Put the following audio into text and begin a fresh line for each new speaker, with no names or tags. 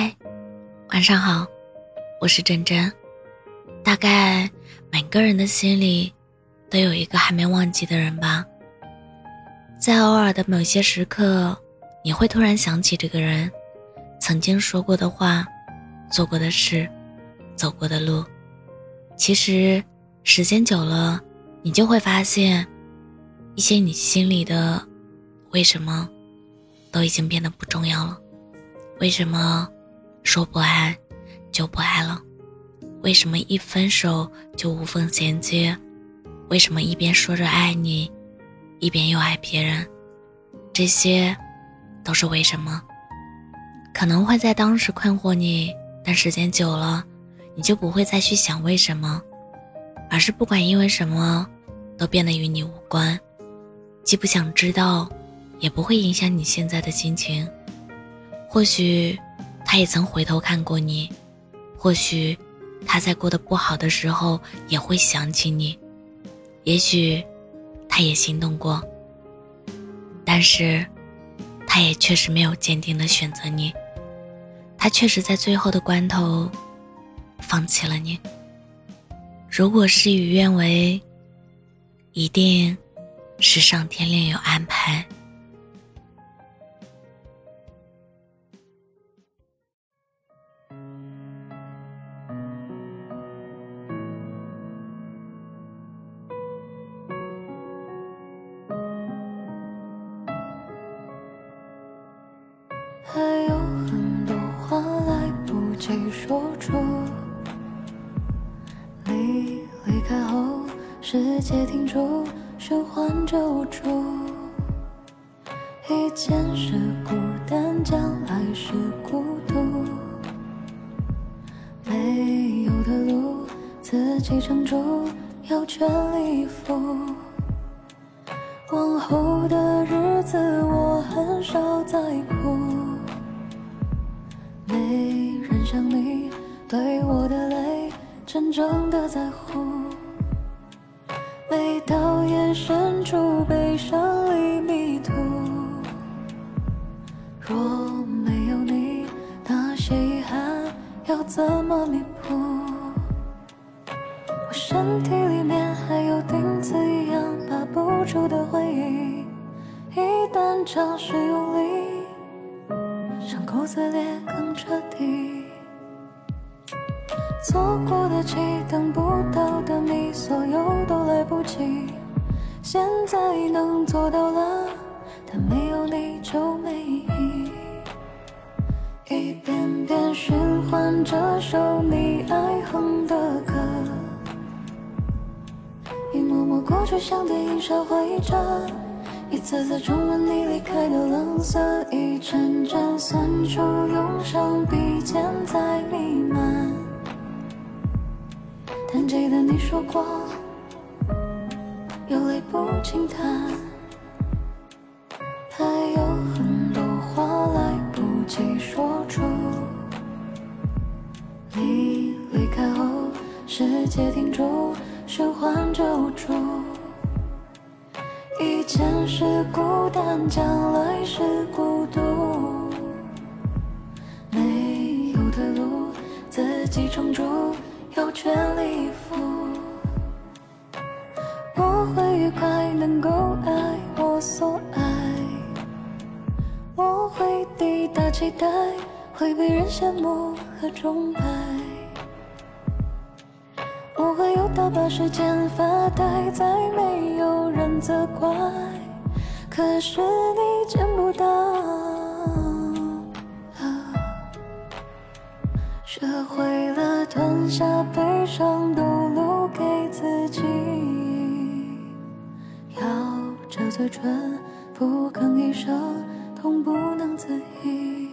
嗨，晚上好，我是真真。大概每个人的心里都有一个还没忘记的人吧。在偶尔的某些时刻，你会突然想起这个人曾经说过的话、做过的事、走过的路。其实时间久了，你就会发现，一些你心里的为什么，都已经变得不重要了。为什么？说不爱就不爱了，为什么一分手就无缝衔接？为什么一边说着爱你，一边又爱别人？这些都是为什么？可能会在当时困惑你，但时间久了，你就不会再去想为什么，而是不管因为什么，都变得与你无关，既不想知道，也不会影响你现在的心情。或许。他也曾回头看过你，或许他在过得不好的时候也会想起你，也许他也心动过，但是他也确实没有坚定的选择你，他确实在最后的关头放弃了你。如果事与愿违，一定是上天另有安排。
还有很多话来不及说出，你离开后，世界停住，循环着无助。以前是孤单，将来是孤独，没有的路自己撑住，要全力以赴。往后的日子，我很少再哭。没人像你对我的泪真正的在乎，每到夜深处悲伤里迷途。若没有你，那些遗憾要怎么弥补？我身体里面还有钉子一样拔不出的回忆，一旦尝试用力。撕裂更彻底，错过的期，等不到的你，所有都来不及。现在能做到了，但没有你就没意义。一遍遍循环这首你爱哼的歌，一幕幕过去像电影上回着。一次次重温你离开的冷色，一阵阵酸楚涌上鼻尖在弥漫。但记得你说过，有泪不轻弹，还有很多话来不及说出。你离开后，世界停住，循环着无助。以前是孤单，将来是孤独。没有的路，自己撑住，要全力以赴。我会愉快，能够爱我所爱。我会抵达期待，会被人羡慕和崇拜。我会有大把时间发呆，再没有人责怪。可是你见不到，学会了吞下悲伤，都留给自己。咬着嘴唇，不吭一声，痛不能自已。